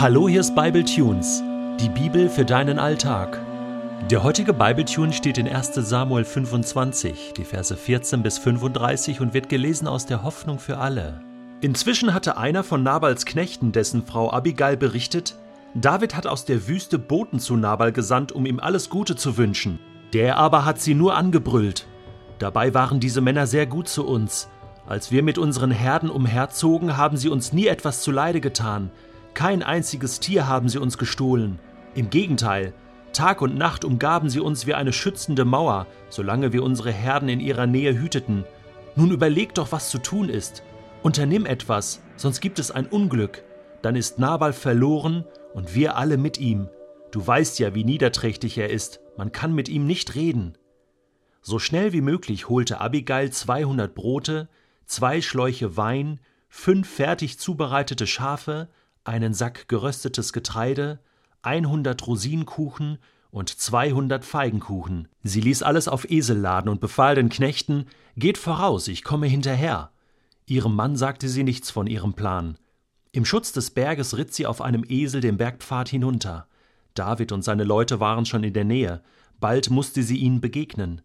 Hallo, hier ist Bible Tunes, die Bibel für deinen Alltag. Der heutige Bible Tune steht in 1. Samuel 25, die Verse 14 bis 35 und wird gelesen aus der Hoffnung für alle. Inzwischen hatte einer von Nabals Knechten, dessen Frau Abigail berichtet, David hat aus der Wüste Boten zu Nabal gesandt, um ihm alles Gute zu wünschen. Der aber hat sie nur angebrüllt. Dabei waren diese Männer sehr gut zu uns. Als wir mit unseren Herden umherzogen, haben sie uns nie etwas zuleide getan. Kein einziges Tier haben sie uns gestohlen. Im Gegenteil, Tag und Nacht umgaben sie uns wie eine schützende Mauer, solange wir unsere Herden in ihrer Nähe hüteten. Nun überleg doch, was zu tun ist. Unternimm etwas, sonst gibt es ein Unglück. Dann ist Nabal verloren und wir alle mit ihm. Du weißt ja, wie niederträchtig er ist, man kann mit ihm nicht reden. So schnell wie möglich holte Abigail 200 Brote, zwei Schläuche Wein, fünf fertig zubereitete Schafe, einen Sack geröstetes Getreide, 100 Rosinenkuchen und 200 Feigenkuchen. Sie ließ alles auf Esel laden und befahl den Knechten: Geht voraus, ich komme hinterher. Ihrem Mann sagte sie nichts von ihrem Plan. Im Schutz des Berges ritt sie auf einem Esel den Bergpfad hinunter. David und seine Leute waren schon in der Nähe. Bald musste sie ihnen begegnen.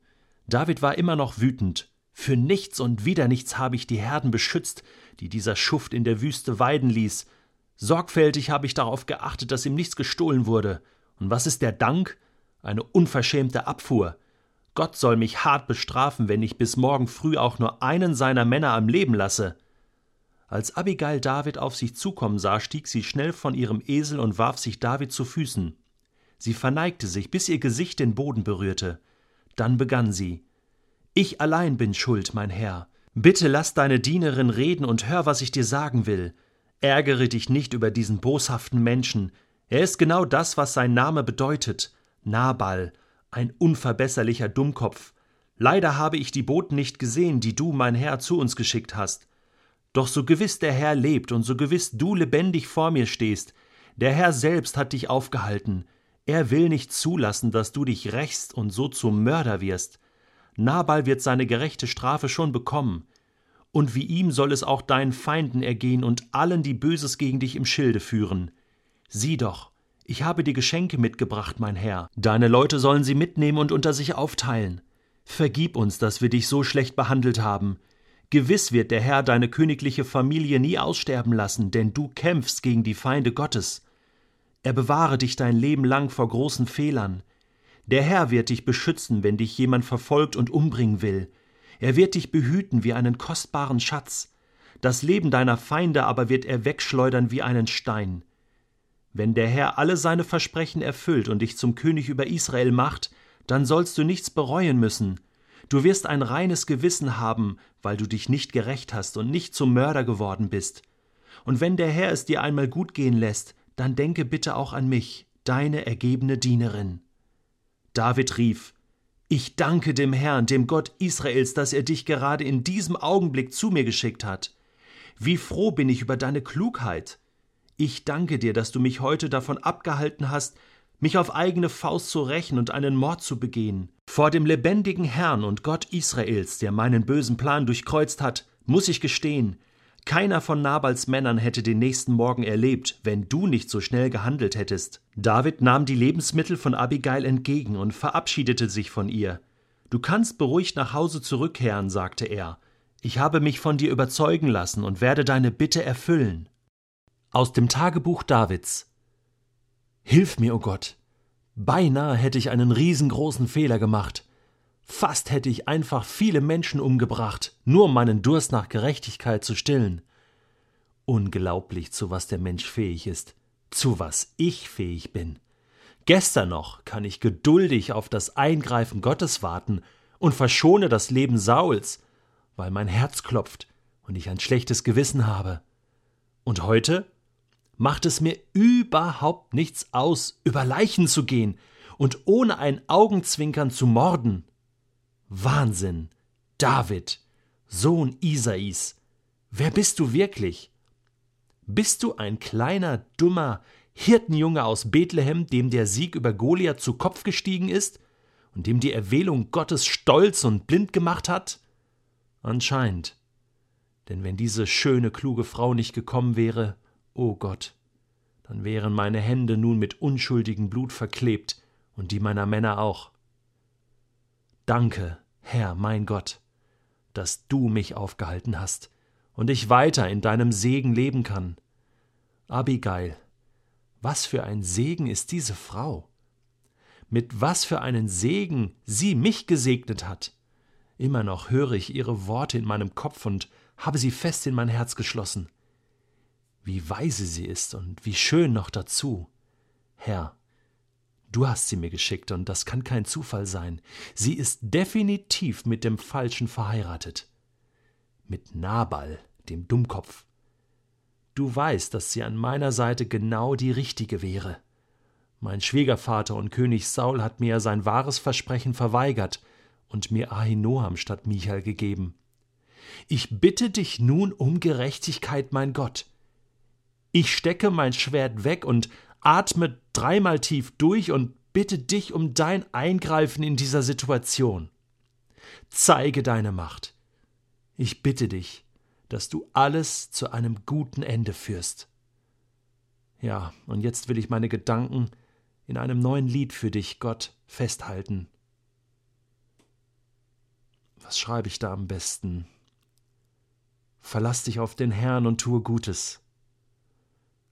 David war immer noch wütend. Für nichts und wieder nichts habe ich die Herden beschützt, die dieser Schuft in der Wüste weiden ließ. Sorgfältig habe ich darauf geachtet, dass ihm nichts gestohlen wurde. Und was ist der Dank? Eine unverschämte Abfuhr. Gott soll mich hart bestrafen, wenn ich bis morgen früh auch nur einen seiner Männer am Leben lasse. Als Abigail David auf sich zukommen sah, stieg sie schnell von ihrem Esel und warf sich David zu Füßen. Sie verneigte sich, bis ihr Gesicht den Boden berührte. Dann begann sie Ich allein bin schuld, mein Herr. Bitte lass deine Dienerin reden und hör, was ich dir sagen will. Ärgere dich nicht über diesen boshaften Menschen. Er ist genau das, was sein Name bedeutet. Nabal, ein unverbesserlicher Dummkopf. Leider habe ich die Boten nicht gesehen, die du, mein Herr, zu uns geschickt hast. Doch so gewiss der Herr lebt und so gewiss du lebendig vor mir stehst, der Herr selbst hat dich aufgehalten. Er will nicht zulassen, dass du dich rächst und so zum Mörder wirst. Nabal wird seine gerechte Strafe schon bekommen und wie ihm soll es auch deinen Feinden ergehen und allen, die Böses gegen dich im Schilde führen. Sieh doch, ich habe dir Geschenke mitgebracht, mein Herr. Deine Leute sollen sie mitnehmen und unter sich aufteilen. Vergib uns, dass wir dich so schlecht behandelt haben. Gewiss wird der Herr deine königliche Familie nie aussterben lassen, denn du kämpfst gegen die Feinde Gottes. Er bewahre dich dein Leben lang vor großen Fehlern. Der Herr wird dich beschützen, wenn dich jemand verfolgt und umbringen will. Er wird dich behüten wie einen kostbaren Schatz, das Leben deiner Feinde aber wird er wegschleudern wie einen Stein. Wenn der Herr alle seine Versprechen erfüllt und dich zum König über Israel macht, dann sollst du nichts bereuen müssen. Du wirst ein reines Gewissen haben, weil du dich nicht gerecht hast und nicht zum Mörder geworden bist. Und wenn der Herr es dir einmal gut gehen lässt, dann denke bitte auch an mich, deine ergebene Dienerin. David rief ich danke dem Herrn, dem Gott Israels, dass er dich gerade in diesem Augenblick zu mir geschickt hat. Wie froh bin ich über deine Klugheit. Ich danke dir, dass du mich heute davon abgehalten hast, mich auf eigene Faust zu rächen und einen Mord zu begehen. Vor dem lebendigen Herrn und Gott Israels, der meinen bösen Plan durchkreuzt hat, muss ich gestehen, keiner von Nabals Männern hätte den nächsten Morgen erlebt, wenn du nicht so schnell gehandelt hättest. David nahm die Lebensmittel von Abigail entgegen und verabschiedete sich von ihr. Du kannst beruhigt nach Hause zurückkehren, sagte er. Ich habe mich von dir überzeugen lassen und werde deine Bitte erfüllen. Aus dem Tagebuch Davids Hilf mir, o oh Gott. Beinahe hätte ich einen riesengroßen Fehler gemacht. Fast hätte ich einfach viele Menschen umgebracht, nur um meinen Durst nach Gerechtigkeit zu stillen. Unglaublich, zu was der Mensch fähig ist, zu was ich fähig bin. Gestern noch kann ich geduldig auf das Eingreifen Gottes warten und verschone das Leben Sauls, weil mein Herz klopft und ich ein schlechtes Gewissen habe. Und heute macht es mir überhaupt nichts aus, über Leichen zu gehen und ohne ein Augenzwinkern zu morden. Wahnsinn! David, Sohn Isais, wer bist du wirklich? Bist du ein kleiner, dummer Hirtenjunge aus Bethlehem, dem der Sieg über Goliath zu Kopf gestiegen ist und dem die Erwählung Gottes stolz und blind gemacht hat? Anscheinend. Denn wenn diese schöne, kluge Frau nicht gekommen wäre, o oh Gott, dann wären meine Hände nun mit unschuldigem Blut verklebt und die meiner Männer auch. Danke, Herr mein Gott, dass du mich aufgehalten hast und ich weiter in deinem Segen leben kann. Abigail, was für ein Segen ist diese Frau! Mit was für einen Segen sie mich gesegnet hat! Immer noch höre ich ihre Worte in meinem Kopf und habe sie fest in mein Herz geschlossen. Wie weise sie ist und wie schön noch dazu. Herr, du hast sie mir geschickt und das kann kein Zufall sein. Sie ist definitiv mit dem Falschen verheiratet. Mit Nabal, dem Dummkopf. Du weißt, dass sie an meiner Seite genau die richtige wäre. Mein Schwiegervater und König Saul hat mir sein wahres Versprechen verweigert und mir Ahinoam statt Michael gegeben. Ich bitte dich nun um Gerechtigkeit, mein Gott. Ich stecke mein Schwert weg und atme dreimal tief durch und bitte dich um dein Eingreifen in dieser Situation. Zeige deine Macht. Ich bitte dich, dass du alles zu einem guten Ende führst. Ja, und jetzt will ich meine Gedanken in einem neuen Lied für dich, Gott, festhalten. Was schreibe ich da am besten? Verlass dich auf den Herrn und tue Gutes.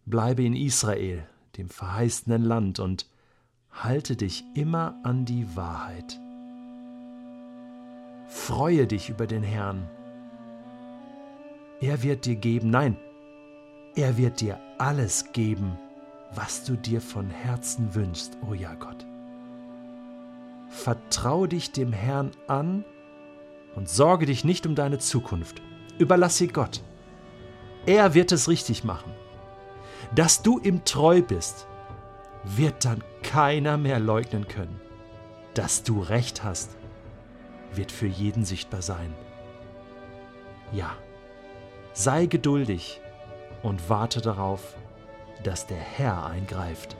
Bleibe in Israel, dem verheißenen Land, und halte dich immer an die Wahrheit. Freue dich über den Herrn. Er wird dir geben, nein, er wird dir alles geben, was du dir von Herzen wünschst, o oh ja Gott. Vertrau dich dem Herrn an und sorge dich nicht um deine Zukunft. Überlass sie Gott. Er wird es richtig machen. Dass du ihm treu bist, wird dann keiner mehr leugnen können. Dass du recht hast, wird für jeden sichtbar sein. Ja, sei geduldig und warte darauf, dass der Herr eingreift.